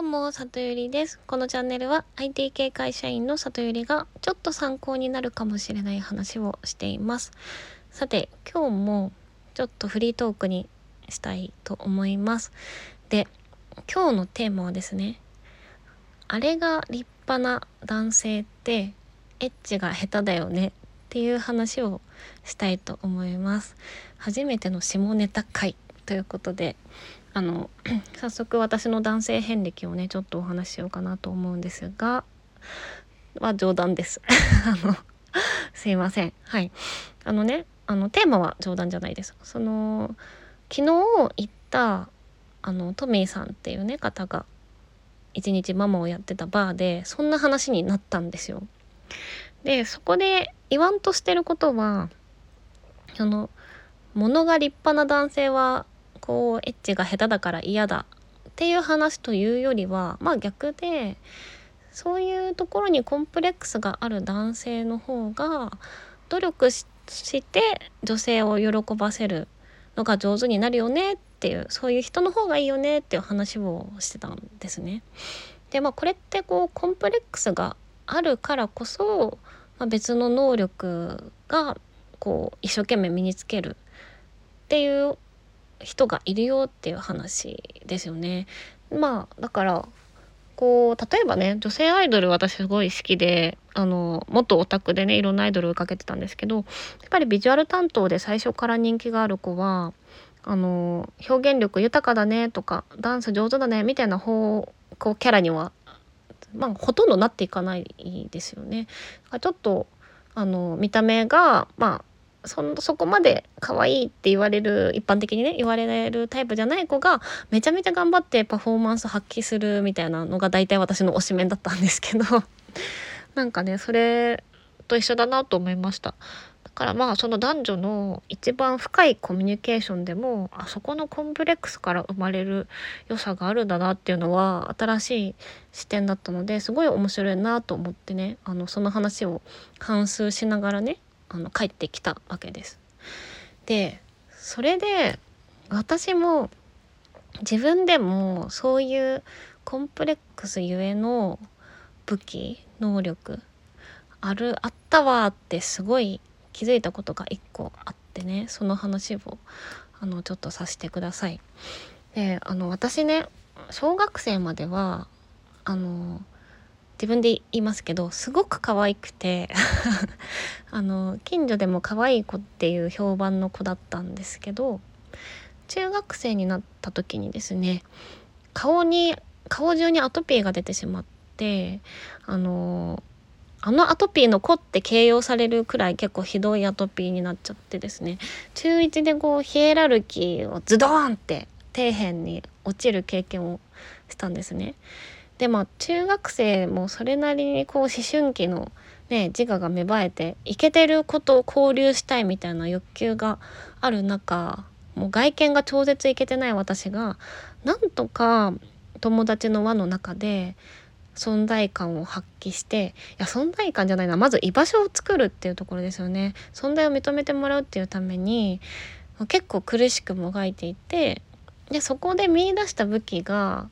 どうも、里ゆりです。このチャンネルは IT 系会社員の里ゆりがちょっと参考になるかもしれない話をしています。さて、今日もちょっとフリートークにしたいと思います。で、今日のテーマはですね、あれが立派な男性ってエッチが下手だよねっていう話をしたいと思います。初めての下ネタ会ということで、あの 早速私の男性遍歴をねちょっとお話ししようかなと思うんですがは冗談です。あのすいません。はい。あのねあのテーマは冗談じゃないです。その昨日行ったあのトミーさんっていうね方が一日ママをやってたバーでそんな話になったんですよ。でそこで言わんとしてることはその物が立派な男性はこうエッチが下手だから嫌だっていう話というよりはまあ逆でそういうところにコンプレックスがある男性の方が努力して女性を喜ばせるのが上手になるよねっていうそういう人の方がいいよねっていう話をしてたんですね。でまあこれってこうコンプレックスがあるからこそ、まあ、別の能力がこう一生懸命身につけるっていう人がいるよっていう話ですよね。まあだからこう例えばね女性アイドル私すごい好きであの元オタクでねいろんなアイドルをかけてたんですけどやっぱりビジュアル担当で最初から人気がある子はあの表現力豊かだねとかダンス上手だねみたいな方こうキャラにはまあほとんどなっていかないですよね。ちょっとあの見た目がまあそそこまで可愛いって言われる一般的にね言われるタイプじゃない子がめちゃめちゃ頑張ってパフォーマンス発揮するみたいなのが大体私の推しメンだったんですけど なんかねそれと一緒だなと思いました。だからまあその男女の一番深いコミュニケーションでもあそこのコンプレックスから生まれる良さがあるんだなっていうのは新しい視点だったのですごい面白いなと思ってねあのその話を反芻しながらねあの帰ってきたわけです。でそれで私も自分でもそういうコンプレックスゆえの武器能力あるあったわってすごい気づいたことが一個あってねその話をあのちょっとさせてください。であの私ね小学生まではあの自分で言いますけどすごく可愛くて あの近所でも可愛い子っていう評判の子だったんですけど中学生になった時にですね顔に顔中にアトピーが出てしまってあのあのアトピーの子って形容されるくらい結構ひどいアトピーになっちゃってですね中1でこうヒエラルキーをズドーンって底辺に落ちる経験をしたんですね。でまあ中学生もそれなりにこう思春期のね自我が芽生えてイケてることを交流したいみたいな欲求がある中もう外見が超絶イケてない私がなんとか友達の輪の中で存在感を発揮していや存在感じゃないなまず居場所を作るっていうところですよね。存在を認めてもらうっていうために結構苦しくもがいていてでそこで見いだした武器が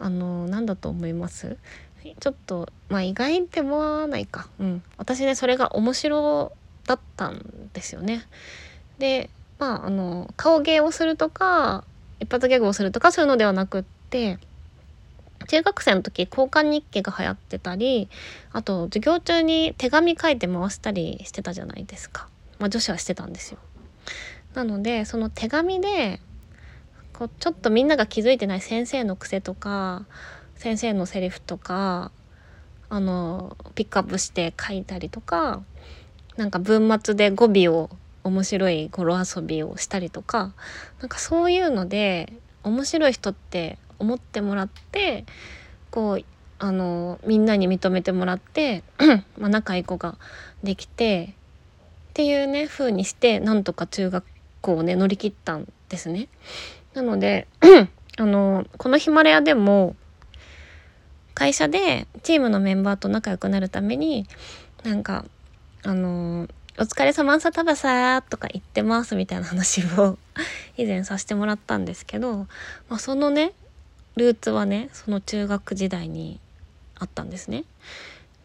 あの何だと思います？ちょっとまあ意外って思わないか。うん。私ねそれが面白だったんですよね。でまああの顔芸をするとか一発ギャグをするとかそういうのではなくって中学生の時交換日記が流行ってたりあと授業中に手紙書いて回したりしてたじゃないですか。まあ女子はしてたんですよ。なのでその手紙でこうちょっとみんなが気づいてない先生の癖とか先生のセリフとかあのピックアップして書いたりとかなんか文末で語尾を面白い語呂遊びをしたりとかなんかそういうので面白い人って思ってもらってこうあのみんなに認めてもらって まあ仲いい子ができてっていうね風にしてなんとか中学校をね乗り切ったんですね。なので あのこのヒマラヤでも会社でチームのメンバーと仲良くなるためになんかあの「お疲れ様さ食べさ」とか言ってますみたいな話を 以前させてもらったんですけど、まあ、そのねルーツはねその中学時代にあったんですね。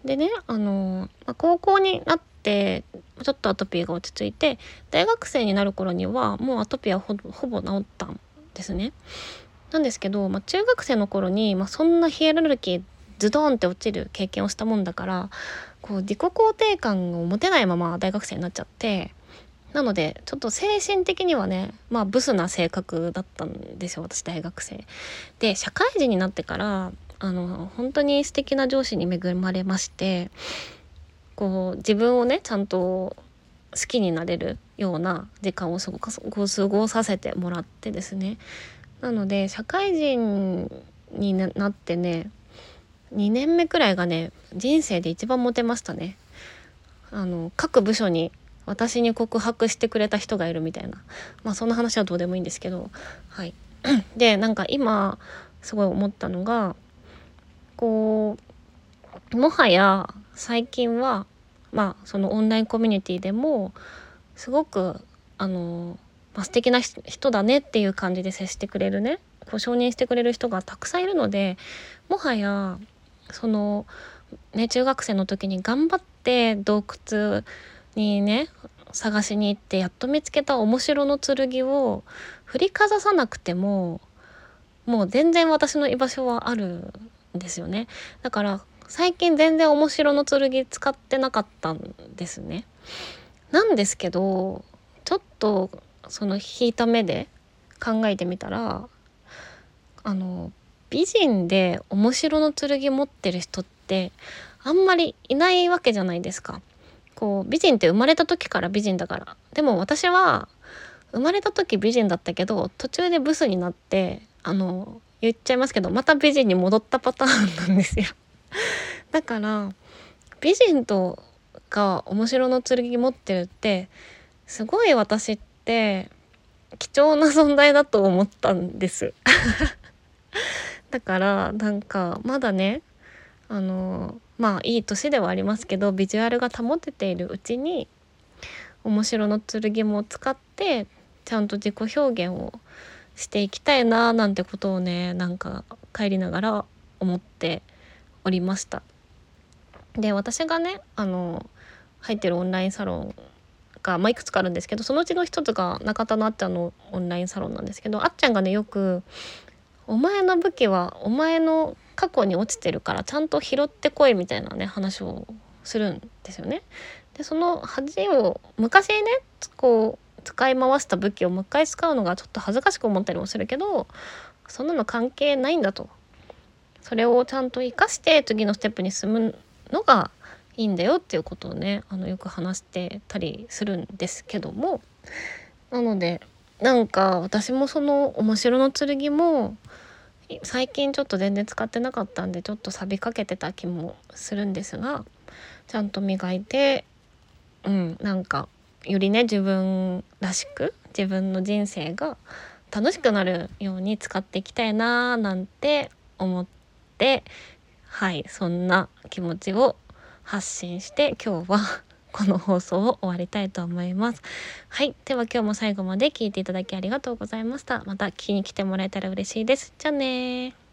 でねあの、まあ、高校になってちょっとアトピーが落ち着いて大学生になる頃にはもうアトピーはほほぼ治ったんですね。なんですけど、まあ、中学生の頃に、まあ、そんなヒエラルキーズドンって落ちる経験をしたもんだからこう自己肯定感を持てないまま大学生になっちゃってなのでちょっと精神的にはねまあブスな性格だったんですよ私大学生。で社会人になってからあの本当に素敵な上司に恵まれましてこう自分をねちゃんと好きになれるような時間を過ご過ごさせてもらってですね。なので社会人になってね2年目くらいがね人生で一番モテましたね。あの各部署に私に告白してくれた人がいるみたいな。まあそんな話はどうでもいいんですけど。はい。でなんか今すごい思ったのがこうもはや最近はまあそのオンラインコミュニティでもすごくあの、まあ、素敵な人だねっていう感じで接してくれるねこう承認してくれる人がたくさんいるのでもはやそのね中学生の時に頑張って洞窟にね探しに行ってやっと見つけた面白の剣を振りかざさなくてももう全然私の居場所はあるんですよね。だから最近全然面白の剣使ってなかったんですね。なんですけどちょっとその引いた目で考えてみたらあの美人で面白の剣持ってる人ってあんまりいないわけじゃないですか。こう美人って生まれた時から美人だから。でも私は生まれた時美人だったけど途中でブスになってあの言っちゃいますけどまた美人に戻ったパターンなんですよ。だから美人とが面白の剣持ってるってすごい私って貴重な存在だと思ったんです。だからなんかまだねあのまあいい年ではありますけどビジュアルが保てているうちに面白の剣も使ってちゃんと自己表現をしていきたいななんてことをねなんか帰りながら思っておりました。で私がねあの入ってるオンラインサロンが、まあ、いくつかあるんですけどそのうちの一つが中田のあっちゃんのオンラインサロンなんですけどあっちゃんがねよく「お前の武器はお前の過去に落ちてるからちゃんと拾ってこいみたいなね話をするんですよね。でその恥を昔ねこう使い回した武器をもう一回使うのがちょっと恥ずかしく思ったりもするけどそんなの関係ないんだと。それをちゃんと生かして次のステップに進むのがいいんだよっていうことをねあのよく話してたりするんですけども。なのでなんか私もその面白の剣も最近ちょっと全然使ってなかったんでちょっと錆びかけてた気もするんですがちゃんと磨いてうんなんかよりね自分らしく自分の人生が楽しくなるように使っていきたいなーなんて思っってはいそんな気持ちを発信して今日は この放送を終わりたいと思います。はい。では今日も最後まで聞いていただきありがとうございました。また聞きに来てもらえたら嬉しいです。じゃあね